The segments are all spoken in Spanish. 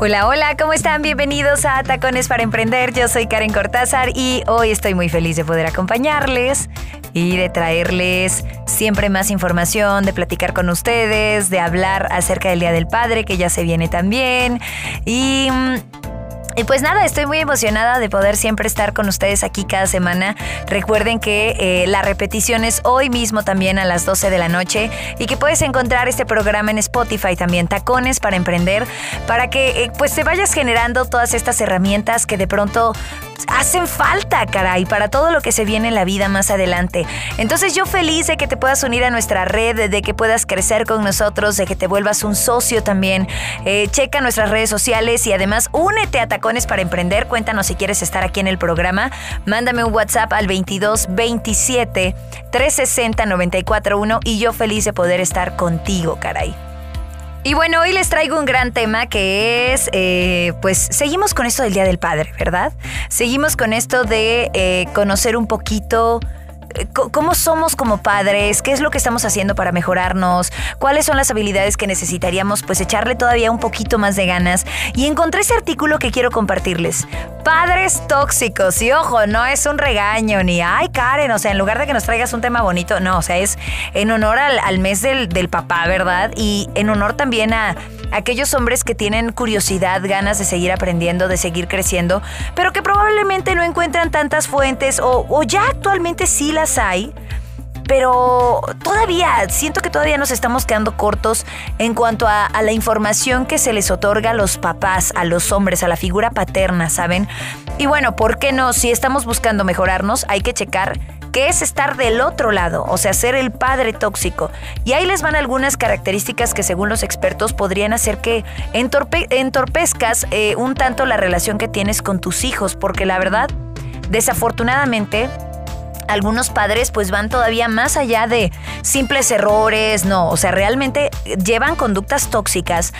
Hola, hola, ¿cómo están? Bienvenidos a Tacones para Emprender. Yo soy Karen Cortázar y hoy estoy muy feliz de poder acompañarles y de traerles siempre más información, de platicar con ustedes, de hablar acerca del Día del Padre, que ya se viene también. Y mm, y pues nada, estoy muy emocionada de poder siempre estar con ustedes aquí cada semana. Recuerden que eh, la repetición es hoy mismo también a las 12 de la noche y que puedes encontrar este programa en Spotify también, Tacones para Emprender, para que eh, pues te vayas generando todas estas herramientas que de pronto hacen falta, caray, para todo lo que se viene en la vida más adelante. Entonces yo feliz de que te puedas unir a nuestra red, de que puedas crecer con nosotros, de que te vuelvas un socio también. Eh, checa nuestras redes sociales y además únete a Tacones para Emprender. Cuéntanos si quieres estar aquí en el programa. Mándame un WhatsApp al 22 27 360 941 y yo feliz de poder estar contigo, caray. Y bueno, hoy les traigo un gran tema que es, eh, pues seguimos con esto del Día del Padre, ¿verdad? Seguimos con esto de eh, conocer un poquito cómo somos como padres, qué es lo que estamos haciendo para mejorarnos, cuáles son las habilidades que necesitaríamos pues echarle todavía un poquito más de ganas. Y encontré ese artículo que quiero compartirles. Padres tóxicos. Y ojo, no es un regaño ni, ay Karen, o sea, en lugar de que nos traigas un tema bonito, no, o sea, es en honor al, mes del, del papá, ¿verdad? Y en honor también a aquellos hombres que tienen curiosidad, ganas de seguir aprendiendo, de seguir creciendo, pero que probablemente no encuentran tantas fuentes o, ya actualmente sí las hay. Pero todavía, siento que todavía nos estamos quedando cortos en cuanto a, la información que se les otorga a los papás, a los hombres, a la figura paterna, ¿saben? Y bueno, ¿por qué no? Si estamos buscando mejorarnos, hay que checar que es estar del otro lado, o sea, ser el padre tóxico. Y ahí les van algunas características que según los expertos podrían hacer que entorpezcas eh, un tanto la relación que tienes con tus hijos, porque la verdad, desafortunadamente, algunos padres pues van todavía más allá de simples errores, no, o sea, realmente llevan conductas tóxicas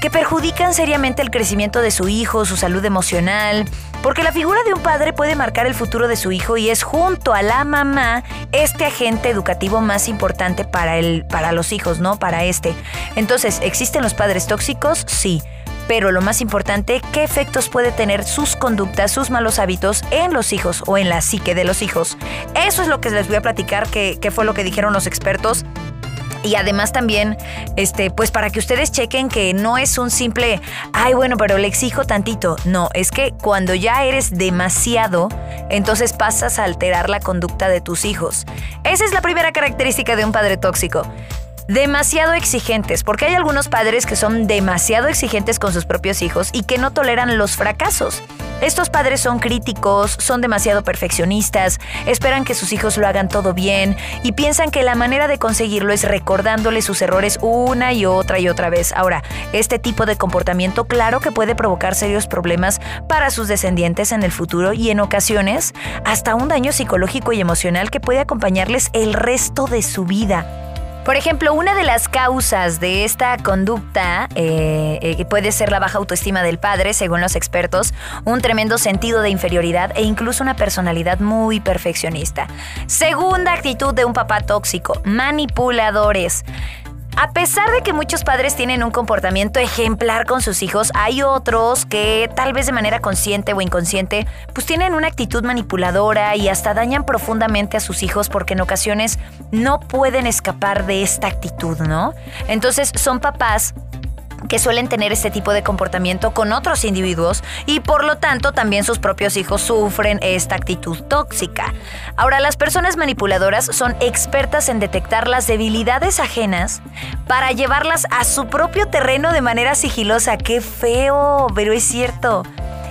que perjudican seriamente el crecimiento de su hijo, su salud emocional, porque la figura de un padre puede marcar el futuro de su hijo y es junto a la mamá este agente educativo más importante para, el, para los hijos, ¿no? Para este. Entonces, ¿existen los padres tóxicos? Sí pero lo más importante, qué efectos puede tener sus conductas, sus malos hábitos en los hijos o en la psique de los hijos. Eso es lo que les voy a platicar, que, fue lo que dijeron los expertos. Y además también, este, pues para que ustedes chequen que no es un simple, ay bueno, pero le exijo tantito. No, es que cuando ya eres demasiado, entonces pasas a alterar la conducta de tus hijos. Esa es la primera característica de un padre tóxico demasiado exigentes, porque hay algunos padres que son demasiado exigentes con sus propios hijos y que no toleran los fracasos. Estos padres son críticos, son demasiado perfeccionistas, esperan que sus hijos lo hagan todo bien y piensan que la manera de conseguirlo es recordándoles sus errores una y otra y otra vez. Ahora, este tipo de comportamiento claro que puede provocar serios problemas para sus descendientes en el futuro y en ocasiones hasta un daño psicológico y emocional que puede acompañarles el resto de su vida. Por ejemplo, una de las causas de esta conducta eh, eh, puede ser la baja autoestima del padre, según los expertos, un tremendo sentido de inferioridad e incluso una personalidad muy perfeccionista. Segunda actitud de un papá tóxico, manipuladores. A pesar de que muchos padres tienen un comportamiento ejemplar con sus hijos, hay otros que tal vez de manera consciente o inconsciente, pues tienen una actitud manipuladora y hasta dañan profundamente a sus hijos porque en ocasiones no pueden escapar de esta actitud, ¿no? Entonces son papás que suelen tener este tipo de comportamiento con otros individuos y por lo tanto también sus propios hijos sufren esta actitud tóxica. Ahora, las personas manipuladoras son expertas en detectar las debilidades ajenas para llevarlas a su propio terreno de manera sigilosa. ¡Qué feo! Pero es cierto.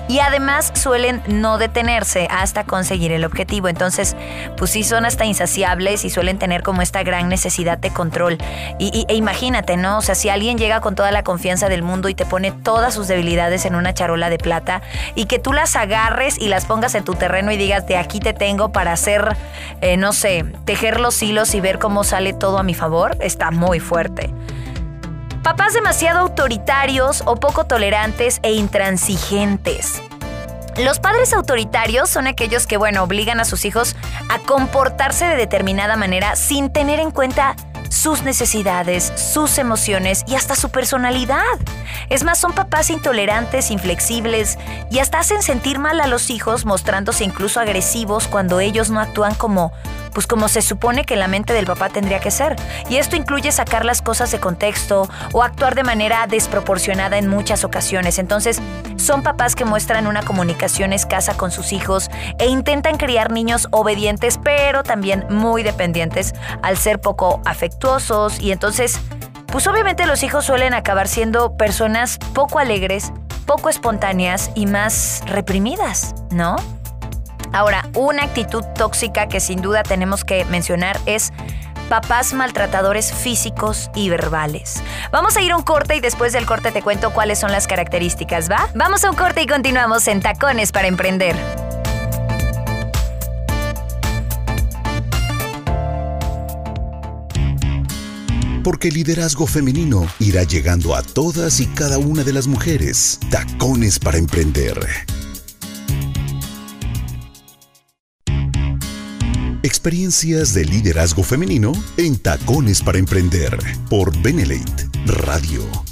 Y además suelen no detenerse hasta conseguir el objetivo. Entonces, pues sí son hasta insaciables y suelen tener como esta gran necesidad de control. Y, e imagínate, ¿no? O sea, si alguien llega con toda la confianza del mundo y te pone todas sus debilidades en una charola de plata y que tú las agarres y las pongas en tu terreno y digas, de aquí te tengo para hacer, eh, no sé, tejer los hilos y ver cómo sale todo a mi favor, está muy fuerte. Papás demasiado autoritarios o poco tolerantes e intransigentes. Los padres autoritarios son aquellos que, bueno, obligan a sus hijos a comportarse de determinada manera sin tener en cuenta sus necesidades, sus emociones y hasta su personalidad. Es más, son papás intolerantes, inflexibles y hasta hacen sentir mal a los hijos mostrándose incluso agresivos cuando ellos no actúan como pues como se supone que la mente del papá tendría que ser. Y esto incluye sacar las cosas de contexto o actuar de manera desproporcionada en muchas ocasiones. Entonces, son papás que muestran una comunicación escasa con sus hijos e intentan criar niños obedientes, pero también muy dependientes al ser poco afectuosos y entonces, pues obviamente los hijos suelen acabar siendo personas poco alegres, poco espontáneas y más reprimidas, ¿no? Ahora, una actitud tóxica que sin duda tenemos que mencionar es papás maltratadores físicos y verbales. Vamos a ir a un corte y después del corte te cuento cuáles son las características, ¿va? Vamos a un corte y continuamos en Tacones para Emprender. Porque el liderazgo femenino irá llegando a todas y cada una de las mujeres. Tacones para Emprender. Experiencias de liderazgo femenino en Tacones para Emprender por Benelate Radio.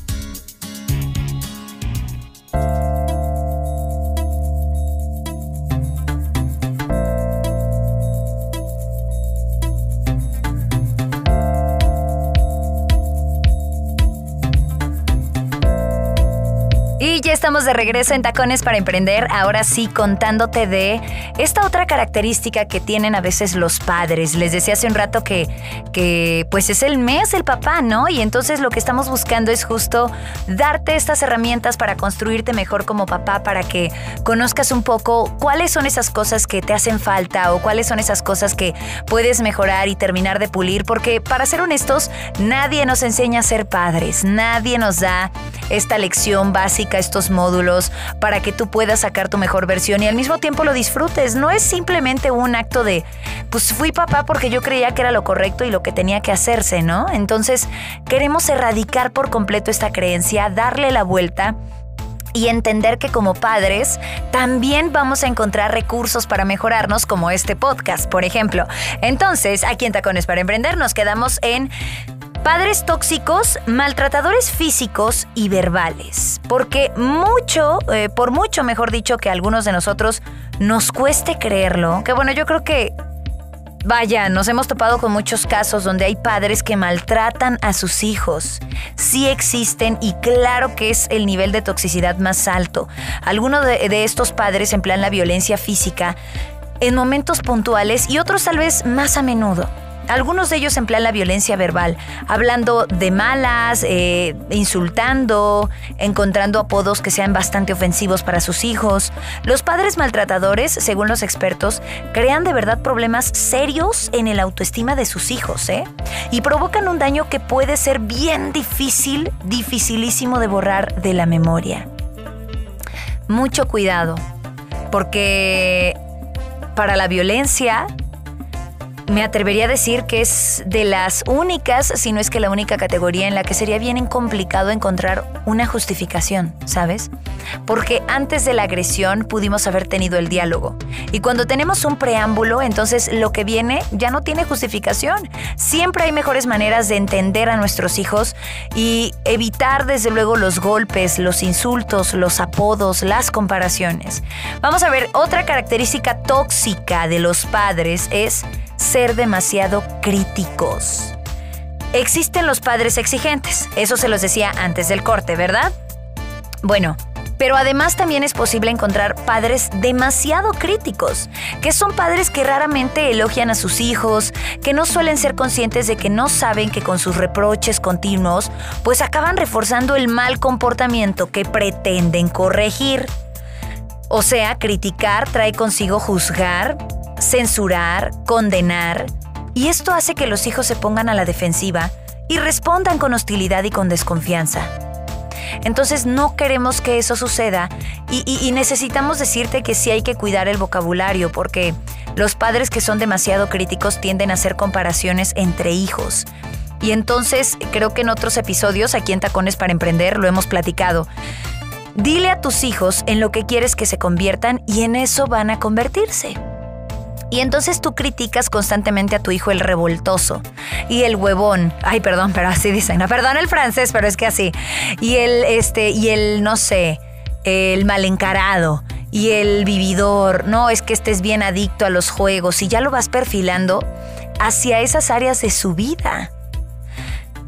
Estamos de regreso en Tacones para Emprender, ahora sí contándote de esta otra característica que tienen a veces los padres. Les decía hace un rato que, que pues es el mes del papá, ¿no? Y entonces lo que estamos buscando es justo darte estas herramientas para construirte mejor como papá, para que conozcas un poco cuáles son esas cosas que te hacen falta o cuáles son esas cosas que puedes mejorar y terminar de pulir, porque para ser honestos, nadie nos enseña a ser padres, nadie nos da esta lección básica, estos módulos para que tú puedas sacar tu mejor versión y al mismo tiempo lo disfrutes. No es simplemente un acto de, pues fui papá porque yo creía que era lo correcto y lo que tenía que hacerse, ¿no? Entonces queremos erradicar por completo esta creencia, darle la vuelta y entender que como padres también vamos a encontrar recursos para mejorarnos como este podcast, por ejemplo. Entonces, aquí en Tacones para Emprender nos quedamos en Padres tóxicos, maltratadores físicos y verbales. Porque mucho, eh, por mucho mejor dicho que algunos de nosotros nos cueste creerlo, que bueno, yo creo que, vaya, nos hemos topado con muchos casos donde hay padres que maltratan a sus hijos. Sí existen y claro que es el nivel de toxicidad más alto. Algunos de, de estos padres emplean la violencia física en momentos puntuales y otros tal vez más a menudo. Algunos de ellos emplean la violencia verbal, hablando de malas, eh, insultando, encontrando apodos que sean bastante ofensivos para sus hijos. Los padres maltratadores, según los expertos, crean de verdad problemas serios en el autoestima de sus hijos, ¿eh? Y provocan un daño que puede ser bien difícil, dificilísimo de borrar de la memoria. Mucho cuidado, porque para la violencia me atrevería a decir que es de las únicas, si no es que la única categoría en la que sería bien complicado encontrar una justificación, ¿sabes? Porque antes de la agresión pudimos haber tenido el diálogo. Y cuando tenemos un preámbulo, entonces lo que viene ya no tiene justificación. Siempre hay mejores maneras de entender a nuestros hijos y evitar desde luego los golpes, los insultos, los apodos, las comparaciones. Vamos a ver, otra característica tóxica de los padres es ser demasiado críticos. Existen los padres exigentes, eso se los decía antes del corte, ¿verdad? Bueno, pero además también es posible encontrar padres demasiado críticos, que son padres que raramente elogian a sus hijos, que no suelen ser conscientes de que no saben que con sus reproches continuos, pues acaban reforzando el mal comportamiento que pretenden corregir. O sea, criticar trae consigo juzgar, censurar, condenar, y esto hace que los hijos se pongan a la defensiva y respondan con hostilidad y con desconfianza. Entonces no queremos que eso suceda y, necesitamos decirte que sí hay que cuidar el vocabulario porque los padres que son demasiado críticos tienden a hacer comparaciones entre hijos. Y entonces creo que en otros episodios aquí en Tacones para Emprender lo hemos platicado. Dile a tus hijos en lo que quieres que se conviertan y en eso van a convertirse. Y entonces tú criticas constantemente a tu hijo el revoltoso y el huevón. Ay, perdón, pero así dicen. Perdón el francés, pero es que así. Y el, este, y el, no sé, el mal encarado y el vividor. No, es que estés bien adicto a los juegos y ya lo vas perfilando hacia esas áreas de su vida.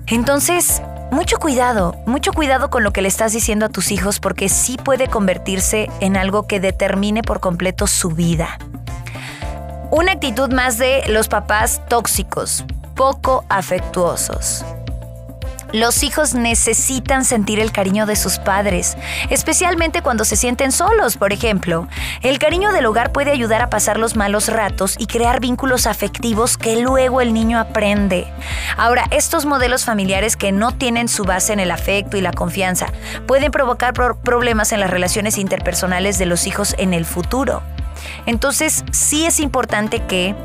Entonces, mucho cuidado, mucho cuidado con lo que le estás diciendo a tus hijos porque sí puede convertirse en algo que determine por completo su vida. Una actitud más de los papás tóxicos, poco afectuosos. Los hijos necesitan sentir el cariño de sus padres, especialmente cuando se sienten solos, por ejemplo. El cariño del hogar puede ayudar a pasar los malos ratos y crear vínculos afectivos que luego el niño aprende. Ahora, estos modelos familiares que no tienen su base en el afecto y la confianza pueden provocar problemas en las relaciones interpersonales de los hijos en el futuro. Entonces sí es importante que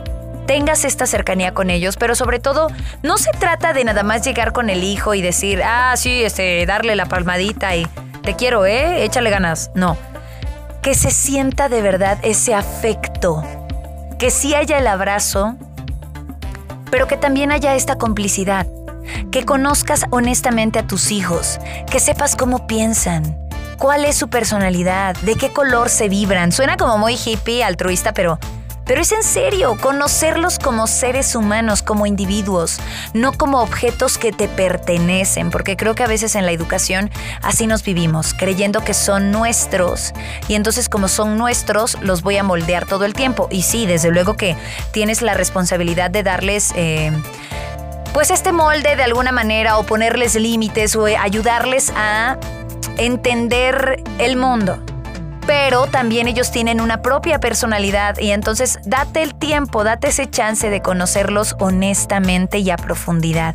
tengas esta cercanía con ellos, pero sobre todo no se trata de nada más llegar con el hijo y decir, ah, sí, este, darle la palmadita y te quiero, ¿eh? Échale ganas. No. Que se sienta de verdad ese afecto, que sí haya el abrazo, pero que también haya esta complicidad, que conozcas honestamente a tus hijos, que sepas cómo piensan, cuál es su personalidad, de qué color se vibran. Suena como muy hippie, altruista, pero pero es en serio, conocerlos como seres humanos, como individuos, no como objetos que te pertenecen, porque creo que a veces en la educación así nos vivimos, creyendo que son nuestros. Y entonces como son nuestros, los voy a moldear todo el tiempo. Y sí, desde luego que tienes la responsabilidad de darles... Eh, pues este molde de alguna manera o ponerles límites o ayudarles a entender el mundo. Pero también ellos tienen una propia personalidad y entonces date el tiempo, date ese chance de conocerlos honestamente y a profundidad.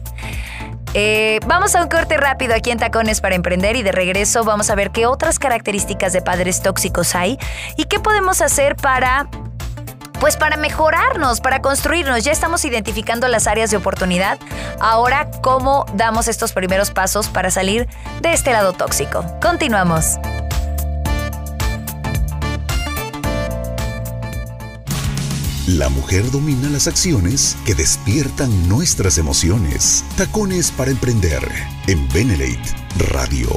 Eh, vamos a un corte rápido aquí en Tacones para Emprender y de regreso vamos a ver qué otras características de padres tóxicos hay y qué podemos hacer para pues para mejorarnos, para construirnos. Ya estamos identificando las áreas de oportunidad. Ahora, ¿cómo damos estos primeros pasos para salir de este lado tóxico? Continuamos. La mujer domina las acciones que despiertan nuestras emociones. Tacones para emprender en Benelate Radio.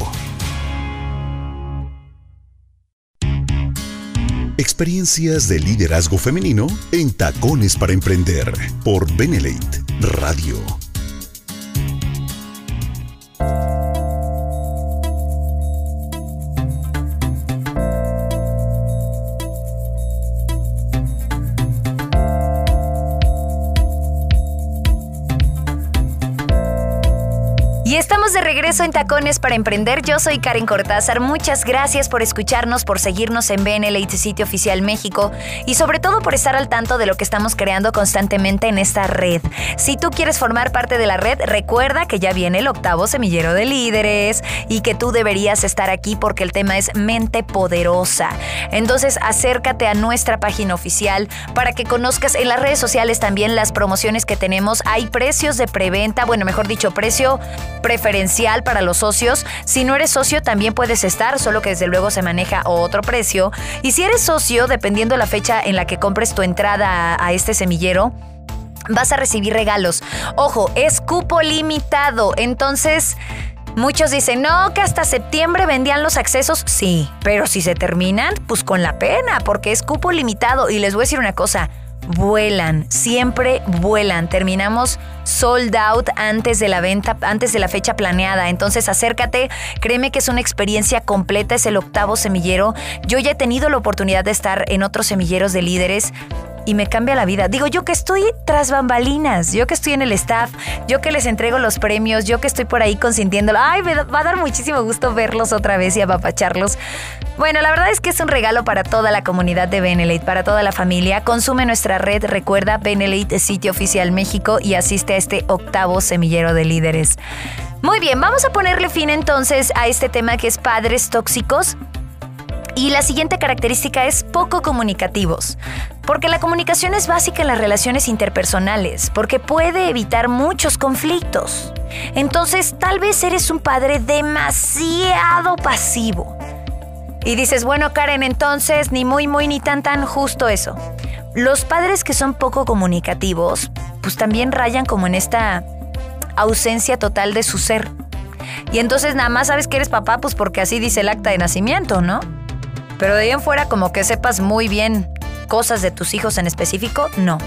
Experiencias de liderazgo femenino en Tacones para Emprender por Benelate Radio. Regreso en Tacones para Emprender. Yo soy Karen Cortázar. Muchas gracias por escucharnos, por seguirnos en BNLate Sitio Oficial México y sobre todo por estar al tanto de lo que estamos creando constantemente en esta red. Si tú quieres formar parte de la red, recuerda que ya viene el octavo semillero de líderes y que tú deberías estar aquí porque el tema es mente poderosa. Entonces acércate a nuestra página oficial para que conozcas en las redes sociales también las promociones que tenemos. Hay precios de preventa, bueno, mejor dicho, precio preferencial para los socios. Si no eres socio también puedes estar, solo que desde luego se maneja otro precio. Y si eres socio, dependiendo la fecha en la que compres tu entrada a, a este semillero, vas a recibir regalos. Ojo, es cupo limitado, entonces... Muchos dicen, no, que hasta septiembre vendían los accesos. Sí, pero si se terminan, pues con la pena, porque es cupo limitado. Y les voy a decir una cosa, vuelan, siempre vuelan. Terminamos sold out antes de la venta, antes de la fecha planeada. Entonces acércate, créeme que es una experiencia completa, es el octavo semillero. Yo ya he tenido la oportunidad de estar en otros semilleros de líderes y me cambia la vida. Digo, yo que estoy tras bambalinas, yo que estoy en el staff, yo que les entrego los premios, yo que estoy por ahí consintiéndolo. Ay, me va a dar muchísimo gusto verlos otra vez y apapacharlos Bueno, la verdad es que es un regalo para toda la comunidad de Benelete, para toda la familia. Consume nuestra red, recuerda Benelete Sitio Oficial México y asiste a este octavo semillero de líderes. Muy bien, vamos a ponerle fin entonces a este tema que es padres tóxicos. Y la siguiente característica es poco comunicativos, porque la comunicación es básica en las relaciones interpersonales, porque puede evitar muchos conflictos. Entonces, tal vez eres un padre demasiado pasivo y dices, bueno, Karen, entonces ni muy, muy, ni tan, tan justo eso. Los padres que son poco comunicativos, pues también rayan como en esta ausencia total de su ser. Y entonces nada más sabes que eres papá, pues porque así dice el acta de nacimiento, ¿no? Pero de ahí en fuera como que sepas muy bien cosas de tus hijos en específico, no.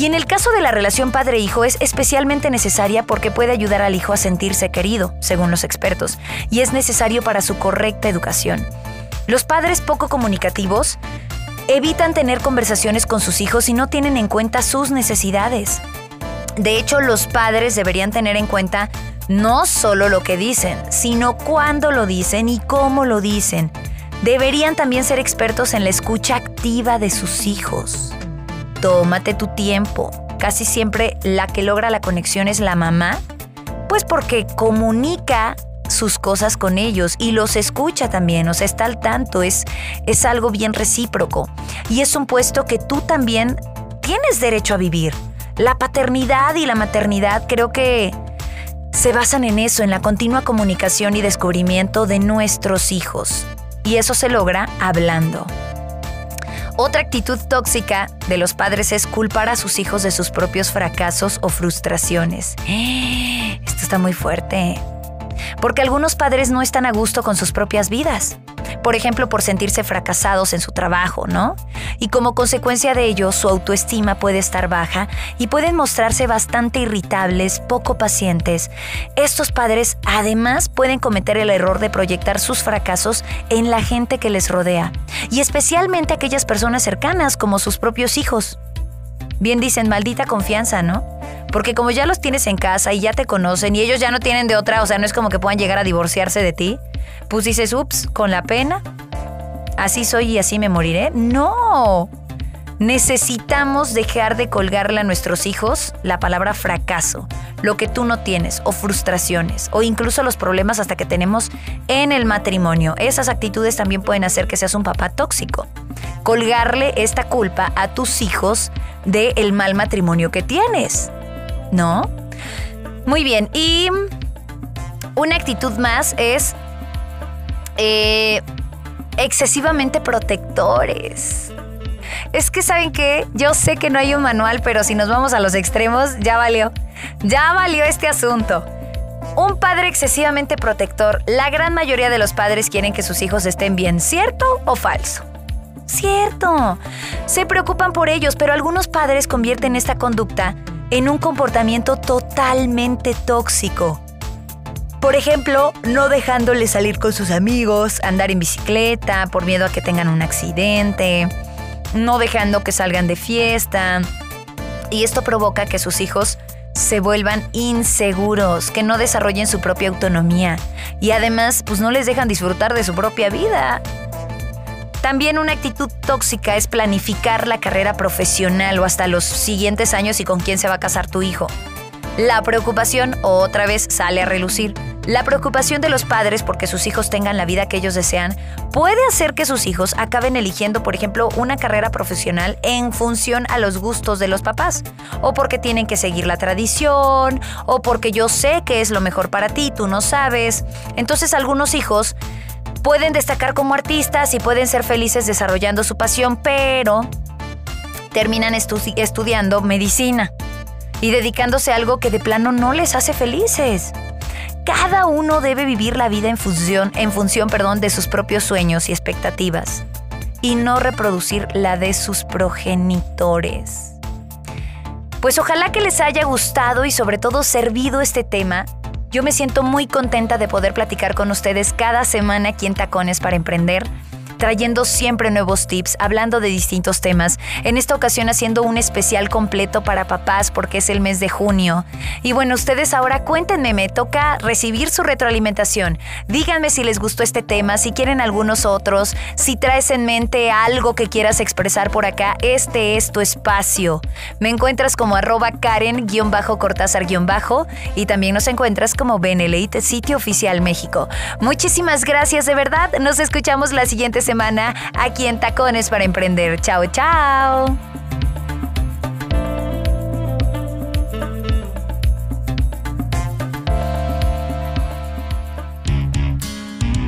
Y en el caso de la relación padre-hijo es especialmente necesaria porque puede ayudar al hijo a sentirse querido, según los expertos, y es necesario para su correcta educación. Los padres poco comunicativos evitan tener conversaciones con sus hijos y no tienen en cuenta sus necesidades. De hecho, los padres deberían tener en cuenta no solo lo que dicen, sino cuándo lo dicen y cómo lo dicen. Deberían también ser expertos en la escucha activa de sus hijos. Tómate tu tiempo. Casi siempre la que logra la conexión es la mamá, pues porque comunica sus cosas con ellos y los escucha también, o sea, está al tanto, es, es algo bien recíproco. Y es un puesto que tú también tienes derecho a vivir. La paternidad y la maternidad creo que se basan en eso, en la continua comunicación y descubrimiento de nuestros hijos. Y eso se logra hablando. Otra actitud tóxica de los padres es culpar a sus hijos de sus propios fracasos o frustraciones. Esto está muy fuerte. Porque algunos padres no están a gusto con sus propias vidas por ejemplo, por sentirse fracasados en su trabajo, ¿no? Y como consecuencia de ello, su autoestima puede estar baja y pueden mostrarse bastante irritables, poco pacientes. Estos padres además pueden cometer el error de proyectar sus fracasos en la gente que les rodea, y especialmente aquellas personas cercanas como sus propios hijos. Bien dicen, maldita confianza, ¿no? Porque como ya los tienes en casa y ya te conocen y ellos ya no tienen de otra, o sea, no es como que puedan llegar a divorciarse de ti, pues dices, ups, con la pena, así soy y así me moriré. No, necesitamos dejar de colgarle a nuestros hijos la palabra fracaso, lo que tú no tienes, o frustraciones, o incluso los problemas hasta que tenemos en el matrimonio. Esas actitudes también pueden hacer que seas un papá tóxico. Colgarle esta culpa a tus hijos del mal matrimonio que tienes. ¿No? Muy bien, y una actitud más es eh, excesivamente protectores. Es que saben que yo sé que no hay un manual, pero si nos vamos a los extremos, ya valió. Ya valió este asunto. Un padre excesivamente protector. La gran mayoría de los padres quieren que sus hijos estén bien, ¿cierto o falso? Cierto. Se preocupan por ellos, pero algunos padres convierten esta conducta en un comportamiento totalmente tóxico. Por ejemplo, no dejándole salir con sus amigos, andar en bicicleta por miedo a que tengan un accidente, no dejando que salgan de fiesta. Y esto provoca que sus hijos se vuelvan inseguros, que no desarrollen su propia autonomía y además pues no les dejan disfrutar de su propia vida. También una actitud tóxica es planificar la carrera profesional o hasta los siguientes años y con quién se va a casar tu hijo. La preocupación otra vez sale a relucir. La preocupación de los padres porque sus hijos tengan la vida que ellos desean puede hacer que sus hijos acaben eligiendo, por ejemplo, una carrera profesional en función a los gustos de los papás, o porque tienen que seguir la tradición, o porque yo sé que es lo mejor para ti, tú no sabes. Entonces algunos hijos pueden destacar como artistas y pueden ser felices desarrollando su pasión, pero terminan estudiando medicina y dedicándose a algo que de plano no les hace felices. Cada uno debe vivir la vida en función, en función perdón, de sus propios sueños y expectativas y no reproducir la de sus progenitores. Pues ojalá que les haya gustado y sobre todo servido este tema yo me siento muy contenta de poder platicar con ustedes cada semana aquí en Tacones para Emprender, trayendo siempre nuevos tips, hablando de distintos temas. En esta ocasión haciendo un especial completo para papás porque es el mes de junio. Y bueno, ustedes ahora cuéntenme, me toca recibir su retroalimentación. Díganme si les gustó este tema, si quieren algunos otros, si traes en mente algo que quieras expresar por acá, este es tu espacio. Me encuentras como arroba Karen-Cortázar- y también nos encuentras como Benelite, sitio oficial México. Muchísimas gracias de verdad. Nos escuchamos la siguiente semana aquí en Tacones para Emprender. Chao, chao.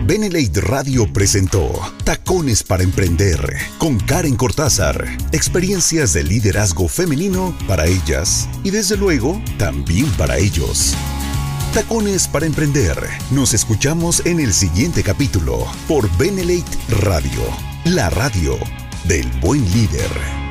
Benelate Radio presentó Tacones para Emprender con Karen Cortázar. Experiencias de liderazgo femenino para ellas y desde luego también para ellos. Tacones para Emprender. Nos escuchamos en el siguiente capítulo por Benelate Radio, la radio del buen líder.